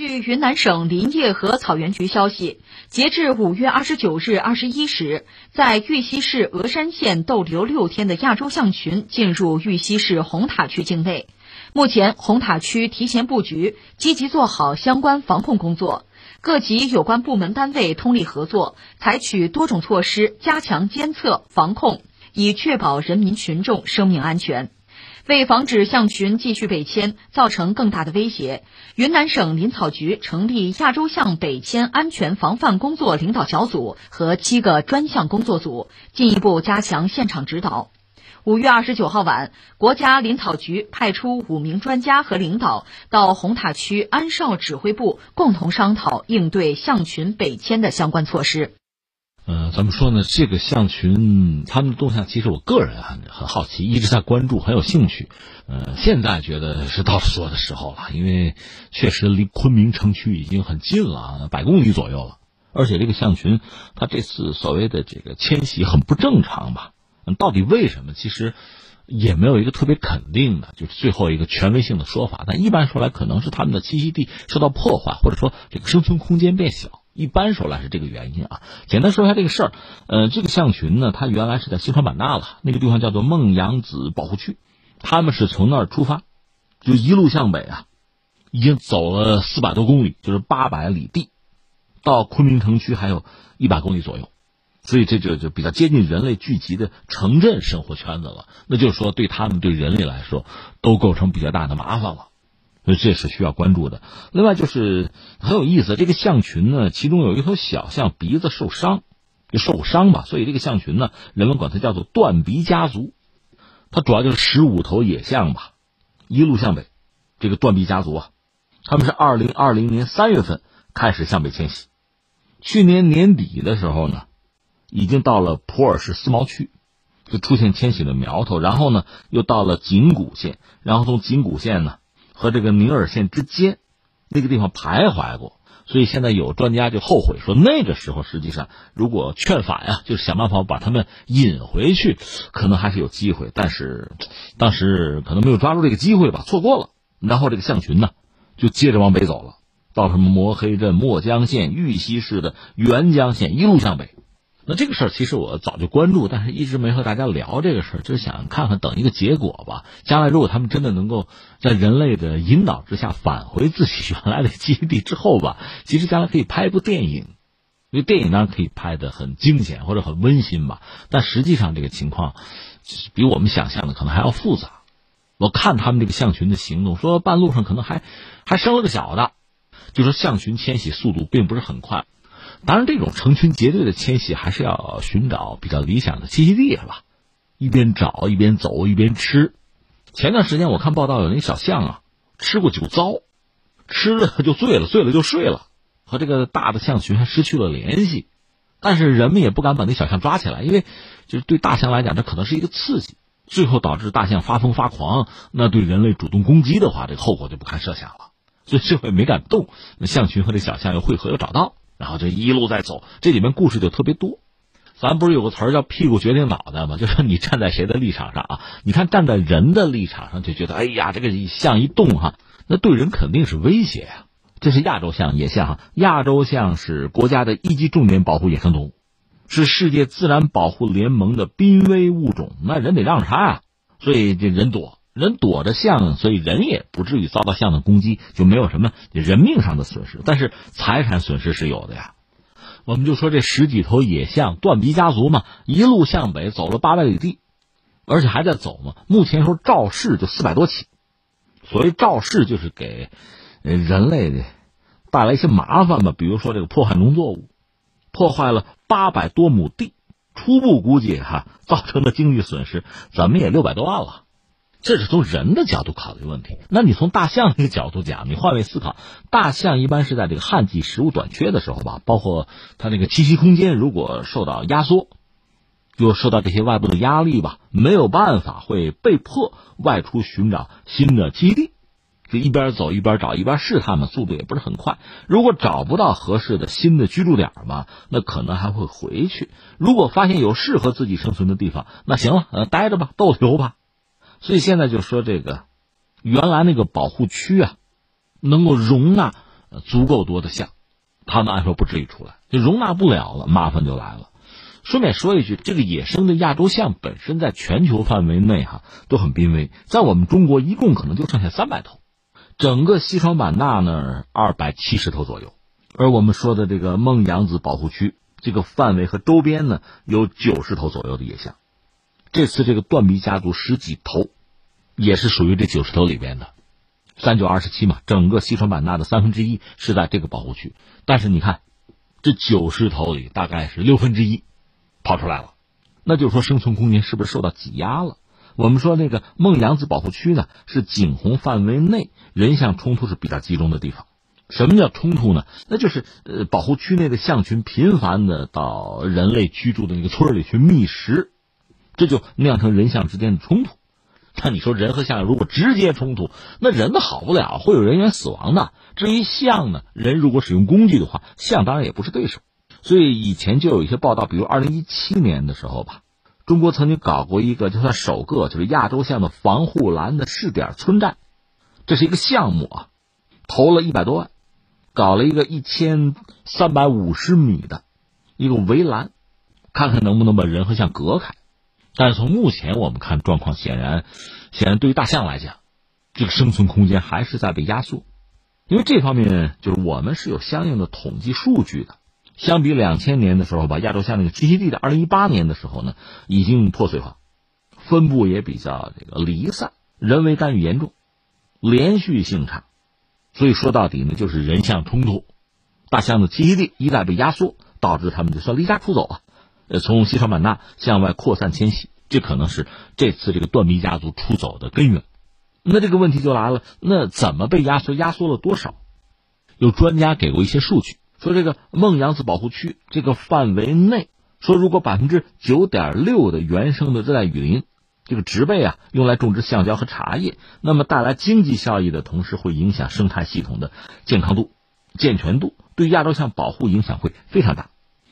据云南省林业和草原局消息，截至五月二十九日二十一时，在玉溪市峨山县逗留六天的亚洲象群进入玉溪市红塔区境内。目前，红塔区提前布局，积极做好相关防控工作，各级有关部门单位通力合作，采取多种措施加强监测防控，以确保人民群众生命安全。为防止象群继续北迁，造成更大的威胁，云南省林草局成立亚洲象北迁安全防范工作领导小组和七个专项工作组，进一步加强现场指导。五月二十九号晚，国家林草局派出五名专家和领导到红塔区安少指挥部，共同商讨应对象群北迁的相关措施。呃，怎么说呢？这个象群他们的动向，其实我个人很很好奇，一直在关注，很有兴趣。呃，现在觉得是到说的时候了，因为确实离昆明城区已经很近了，百公里左右了。而且这个象群，它这次所谓的这个迁徙很不正常吧？到底为什么？其实也没有一个特别肯定的，就是最后一个权威性的说法。但一般说来，可能是他们的栖息地受到破坏，或者说这个生存空间变小。一般说来是这个原因啊。简单说一下这个事儿，呃，这个象群呢，它原来是在西双版纳了，那个地方叫做孟养子保护区，他们是从那儿出发，就一路向北啊，已经走了四百多公里，就是八百里地，到昆明城区还有一百公里左右，所以这就就比较接近人类聚集的城镇生活圈子了。那就是说，对他们对人类来说，都构成比较大的麻烦了。所以这是需要关注的。另外就是很有意思，这个象群呢，其中有一头小象鼻子受伤，就受伤吧，所以这个象群呢，人们管它叫做断鼻家族。它主要就是十五头野象吧，一路向北，这个断鼻家族啊，他们是二零二零年三月份开始向北迁徙，去年年底的时候呢，已经到了普洱市思茅区，就出现迁徙的苗头，然后呢，又到了景谷县，然后从景谷县呢。和这个宁洱县之间，那个地方徘徊过，所以现在有专家就后悔说，那个时候实际上如果劝返呀，就是想办法把他们引回去，可能还是有机会。但是当时可能没有抓住这个机会吧，错过了。然后这个象群呢，就接着往北走了，到什么磨黑镇、墨江县、玉溪市的沅江县，一路向北。那这个事儿其实我早就关注，但是一直没和大家聊这个事儿，就是想看看等一个结果吧。将来如果他们真的能够在人类的引导之下返回自己原来的基地之后吧，其实将来可以拍一部电影，因为电影当然可以拍的很惊险或者很温馨吧。但实际上这个情况，比我们想象的可能还要复杂。我看他们这个象群的行动，说半路上可能还还生了个小的，就说象群迁徙速度并不是很快。当然，这种成群结队的迁徙还是要寻找比较理想的栖息地，是吧？一边找一边走一边吃。前段时间我看报道，有那小象啊，吃过酒糟，吃了就醉了，醉了就睡了，和这个大的象群还失去了联系。但是人们也不敢把那小象抓起来，因为就是对大象来讲，这可能是一个刺激，最后导致大象发疯发狂。那对人类主动攻击的话，这个后果就不堪设想了。所以这回没敢动。那象群和这小象又汇合，又找到。然后就一路在走，这里面故事就特别多。咱不是有个词儿叫“屁股决定脑袋”吗？就是你站在谁的立场上啊？你看站在人的立场上，就觉得哎呀，这个象一动哈，那对人肯定是威胁呀。这是亚洲象野象哈，亚洲象是国家的一级重点保护野生动物，是世界自然保护联盟的濒危物种。那人得让着它啊，所以这人躲。人躲着象，所以人也不至于遭到象的攻击，就没有什么人命上的损失，但是财产损失是有的呀。我们就说这十几头野象断鼻家族嘛，一路向北走了八百里地，而且还在走嘛。目前说肇事就四百多起，所谓肇事就是给人类带来一些麻烦吧，比如说这个破坏农作物，破坏了八百多亩地，初步估计哈造成的经济损失怎么也六百多万了。这是从人的角度考虑问题，那你从大象这个角度讲，你换位思考，大象一般是在这个旱季食物短缺的时候吧，包括它那个栖息空间如果受到压缩，又受到这些外部的压力吧，没有办法会被迫外出寻找新的栖息地，就一边走一边找一边试探嘛，速度也不是很快。如果找不到合适的新的居住点嘛，那可能还会回去。如果发现有适合自己生存的地方，那行了，呃，待着吧，逗留吧。所以现在就说这个，原来那个保护区啊，能够容纳足够多的象，他们按说不至于出来，就容纳不了了，麻烦就来了。顺便说一句，这个野生的亚洲象本身在全球范围内哈都很濒危，在我们中国一共可能就剩下三百头，整个西双版纳呢二百七十头左右，而我们说的这个孟养子保护区这个范围和周边呢有九十头左右的野象，这次这个断臂家族十几头，也是属于这九十头里边的，三九二十七嘛，整个西双版纳的三分之一是在这个保护区，但是你看，这九十头里大概是六分之一。跑出来了，那就是说生存空间是不是受到挤压了？我们说那个孟扬子保护区呢，是景洪范围内人象冲突是比较集中的地方。什么叫冲突呢？那就是呃，保护区内的象群频繁的到人类居住的那个村里去觅食，这就酿成人象之间的冲突。那你说人和象如果直接冲突，那人都好不了，会有人员死亡的。至于象呢，人如果使用工具的话，象当然也不是对手。所以以前就有一些报道，比如二零一七年的时候吧，中国曾经搞过一个，就算首个，就是亚洲象的防护栏的试点村寨，这是一个项目啊，投了一百多万，搞了一个一千三百五十米的一个围栏，看看能不能把人和象隔开。但是从目前我们看状况，显然，显然对于大象来讲，这个生存空间还是在被压缩，因为这方面就是我们是有相应的统计数据的。相比两千年的时候吧，亚洲象那个栖息地的二零一八年的时候呢，已经破碎化，分布也比较这个离散，人为干预严重，连续性差，所以说到底呢，就是人象冲突，大象的栖息地一旦被压缩，导致他们就算离家出走啊，呃，从西双版纳向外扩散迁徙，这可能是这次这个断臂家族出走的根源。那这个问题就来了，那怎么被压缩？压缩了多少？有专家给过一些数据。说这个孟扬子保护区这个范围内，说如果百分之九点六的原生的热带雨林，这个植被啊用来种植橡胶和茶叶，那么带来经济效益的同时，会影响生态系统的健康度、健全度，对亚洲象保护影响会非常大，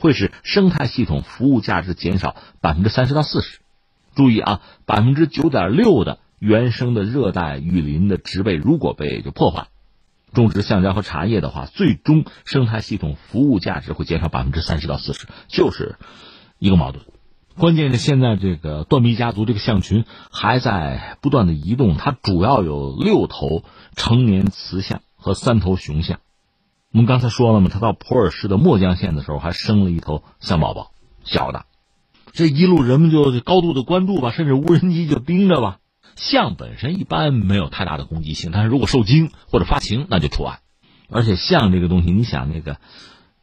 会使生态系统服务价值减少百分之三十到四十。注意啊，百分之九点六的原生的热带雨林的植被如果被就破坏。种植橡胶和茶叶的话，最终生态系统服务价值会减少百分之三十到四十，就是一个矛盾。关键是现在这个断臂家族这个象群还在不断的移动，它主要有六头成年雌象和三头雄象。我们刚才说了嘛，他到普洱市的墨江县的时候还生了一头象宝宝，小的。这一路人们就高度的关注吧，甚至无人机就盯着吧。象本身一般没有太大的攻击性，但是如果受惊或者发情，那就除外。而且象这个东西，你想那个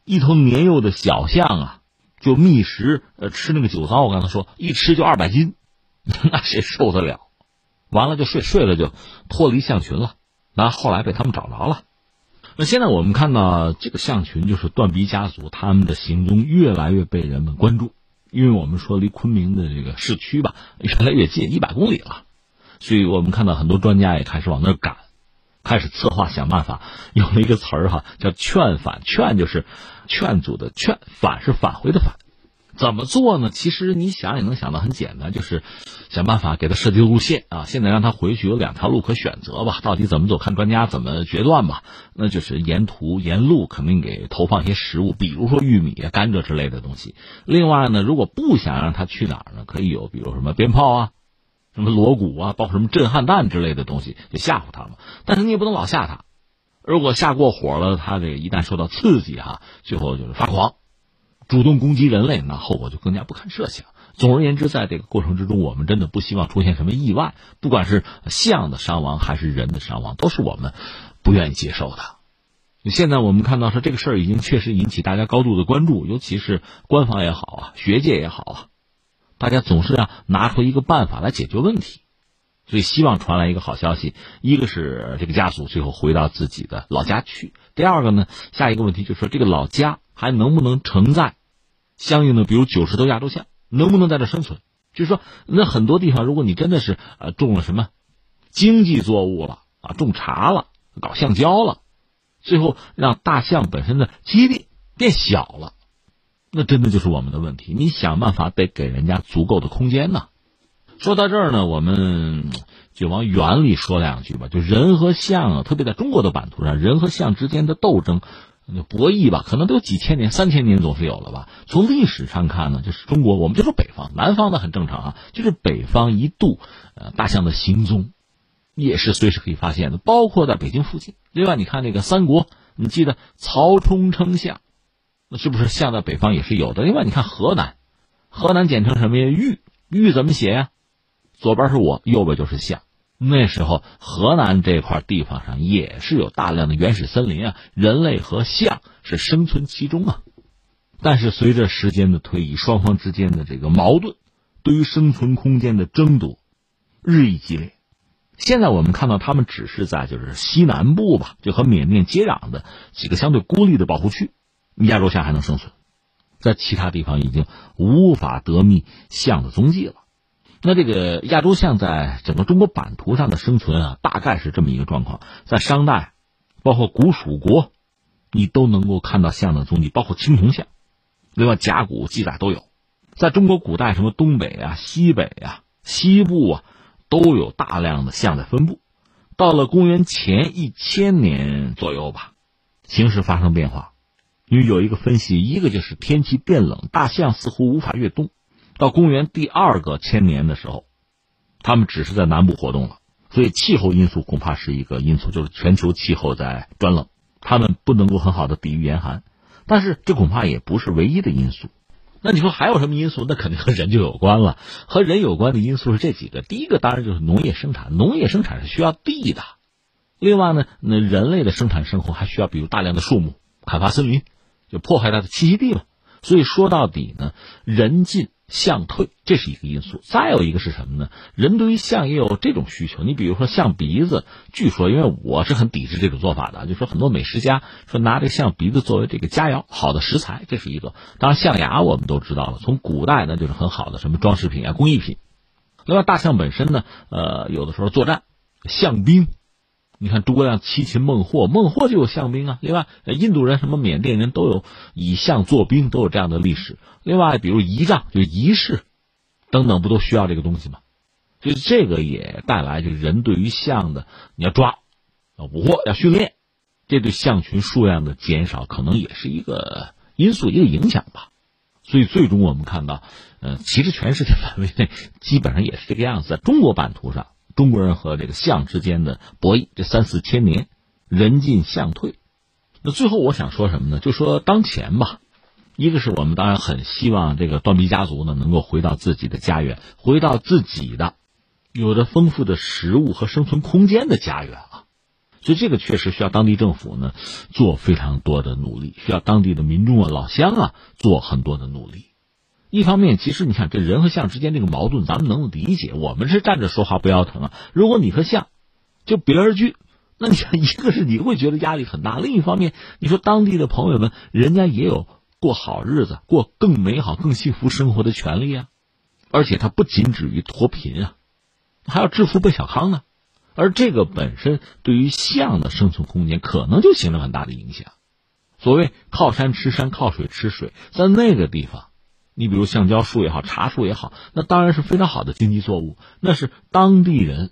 一头年幼的小象啊，就觅食，呃，吃那个酒糟，我刚才说一吃就二百斤，那谁受得了？完了就睡，睡了就脱离象群了。那后来被他们找着了。那现在我们看到这个象群，就是断臂家族，他们的行踪越来越被人们关注，因为我们说离昆明的这个市区吧，越来越近，一百公里了。所以我们看到很多专家也开始往那儿赶，开始策划想办法。有了一个词儿哈，叫“劝返”，劝就是劝阻的劝，返是返回的返。怎么做呢？其实你想也能想到，很简单，就是想办法给他设计路线啊。现在让他回去有两条路可选择吧，到底怎么走，看专家怎么决断吧。那就是沿途沿路肯定给投放一些食物，比如说玉米啊、甘蔗之类的东西。另外呢，如果不想让他去哪儿呢，可以有比如什么鞭炮啊。什么锣鼓啊，包括什么震撼弹之类的东西，就吓唬他嘛。但是你也不能老吓他，如果吓过火了，他这个一旦受到刺激哈，最后就是发狂，主动攻击人类，那后果就更加不堪设想。总而言之，在这个过程之中，我们真的不希望出现什么意外，不管是象的伤亡还是人的伤亡，都是我们不愿意接受的。现在我们看到说这个事儿已经确实引起大家高度的关注，尤其是官方也好啊，学界也好啊。大家总是要拿出一个办法来解决问题，所以希望传来一个好消息。一个是这个家属最后回到自己的老家去；第二个呢，下一个问题就是说，这个老家还能不能承载相应的，比如九十头亚洲象，能不能在这生存？就是说，那很多地方，如果你真的是呃种了什么经济作物了啊，种茶了，搞橡胶了，最后让大象本身的基地变小了。那真的就是我们的问题。你想办法得给人家足够的空间呢。说到这儿呢，我们就往远里说两句吧。就人和象啊，特别在中国的版图上，人和象之间的斗争、那博弈吧，可能都有几千年、三千年总是有了吧。从历史上看呢，就是中国，我们就说北方，南方的很正常啊，就是北方一度，呃，大象的行踪也是随时可以发现的，包括在北京附近。另外，你看那个三国，你记得曹冲称象，那是不是象在北方也是有的？另外，你看河南，河南简称什么呀？豫，豫怎么写呀？左边是我，右边就是象。那时候河南这块地方上也是有大量的原始森林啊，人类和象是生存其中啊。但是随着时间的推移，双方之间的这个矛盾，对于生存空间的争夺日益激烈。现在我们看到他们只是在就是西南部吧，就和缅甸接壤的几个相对孤立的保护区，亚洲象还能生存，在其他地方已经无法得觅象的踪迹了。那这个亚洲象在整个中国版图上的生存啊，大概是这么一个状况。在商代，包括古蜀国，你都能够看到象的踪迹，包括青铜象，另外甲骨记载都有。在中国古代，什么东北啊、西北啊、西部啊，都有大量的象在分布。到了公元前一千年左右吧，形势发生变化，因为有一个分析，一个就是天气变冷，大象似乎无法越冬。到公元第二个千年的时候，他们只是在南部活动了，所以气候因素恐怕是一个因素，就是全球气候在转冷，他们不能够很好的抵御严寒。但是这恐怕也不是唯一的因素。那你说还有什么因素？那肯定和人就有关了。和人有关的因素是这几个：第一个当然就是农业生产，农业生产是需要地的；另外呢，那人类的生产生活还需要比如大量的树木，砍伐森林，就破坏它的栖息地了。所以说到底呢，人进。象退，这是一个因素。再有一个是什么呢？人对于象也有这种需求。你比如说象鼻子，据说，因为我是很抵制这种做法的，就说很多美食家说拿这个象鼻子作为这个佳肴，好的食材，这是一个。当然，象牙我们都知道了，从古代呢就是很好的什么装饰品啊、工艺品。另外，大象本身呢，呃，有的时候作战，象兵。你看诸葛亮七擒孟获，孟获就有象兵啊。另外，印度人、什么缅甸人都有以象做兵，都有这样的历史。另外，比如仪仗，就仪式等等，不都需要这个东西吗？就这个也带来就是人对于象的，你要抓，要捕获，要训练，这对象群数量的减少，可能也是一个因素，一个影响吧。所以，最终我们看到，呃，其实全世界范围内基本上也是这个样子，在中国版图上。中国人和这个象之间的博弈，这三四千年，人进象退。那最后我想说什么呢？就说当前吧，一个是我们当然很希望这个断臂家族呢能够回到自己的家园，回到自己的有着丰富的食物和生存空间的家园啊。所以这个确实需要当地政府呢做非常多的努力，需要当地的民众啊、老乡啊做很多的努力。一方面，其实你看这人和象之间这个矛盾，咱们能理解。我们是站着说话不腰疼啊。如果你和象就比而居，那你想，一个是你会觉得压力很大，另一方面，你说当地的朋友们，人家也有过好日子、过更美好、更幸福生活的权利啊。而且他不仅止于脱贫啊，还要致富奔小康呢。而这个本身对于象的生存空间，可能就形成很大的影响。所谓靠山吃山，靠水吃水，在那个地方。你比如橡胶树也好，茶树也好，那当然是非常好的经济作物，那是当地人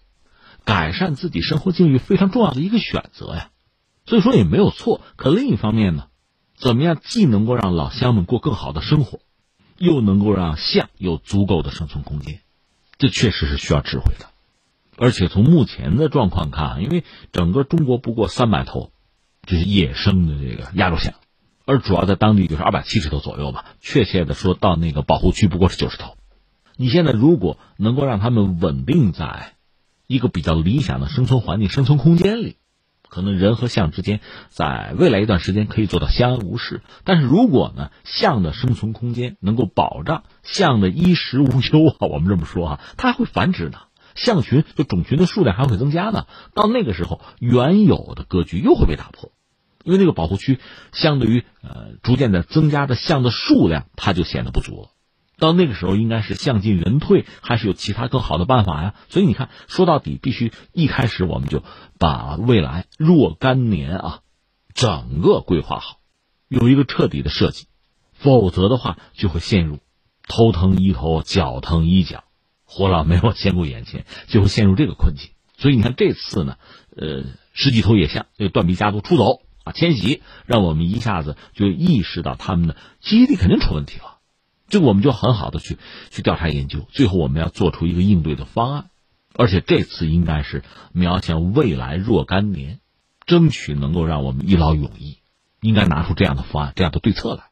改善自己生活境遇非常重要的一个选择呀。所以说也没有错。可另一方面呢，怎么样既能够让老乡们过更好的生活，又能够让象有足够的生存空间，这确实是需要智慧的。而且从目前的状况看，因为整个中国不过三百头，就是野生的这个亚洲象。而主要在当地就是二百七十头左右吧，确切的说到那个保护区不过是九十头。你现在如果能够让他们稳定在一个比较理想的生存环境、生存空间里，可能人和象之间在未来一段时间可以做到相安无事。但是如果呢，象的生存空间能够保障象的衣食无忧啊，我们这么说哈，它还会繁殖呢，象群就种群的数量还会增加呢。到那个时候，原有的格局又会被打破。因为那个保护区，相对于呃逐渐的增加的象的数量，它就显得不足了。到那个时候，应该是象进人退，还是有其他更好的办法呀？所以你看，说到底，必须一开始我们就把未来若干年啊，整个规划好，有一个彻底的设计，否则的话就会陷入头疼医头，脚疼医脚，活老没有兼顾眼前，就会陷入这个困境。所以你看这次呢，呃，十几头野象这个断臂家族出走啊迁徙，让我们一下子就意识到他们的记忆力肯定出问题了。这我们就很好的去去调查研究，最后我们要做出一个应对的方案，而且这次应该是瞄向未来若干年，争取能够让我们一劳永逸，应该拿出这样的方案、这样的对策来。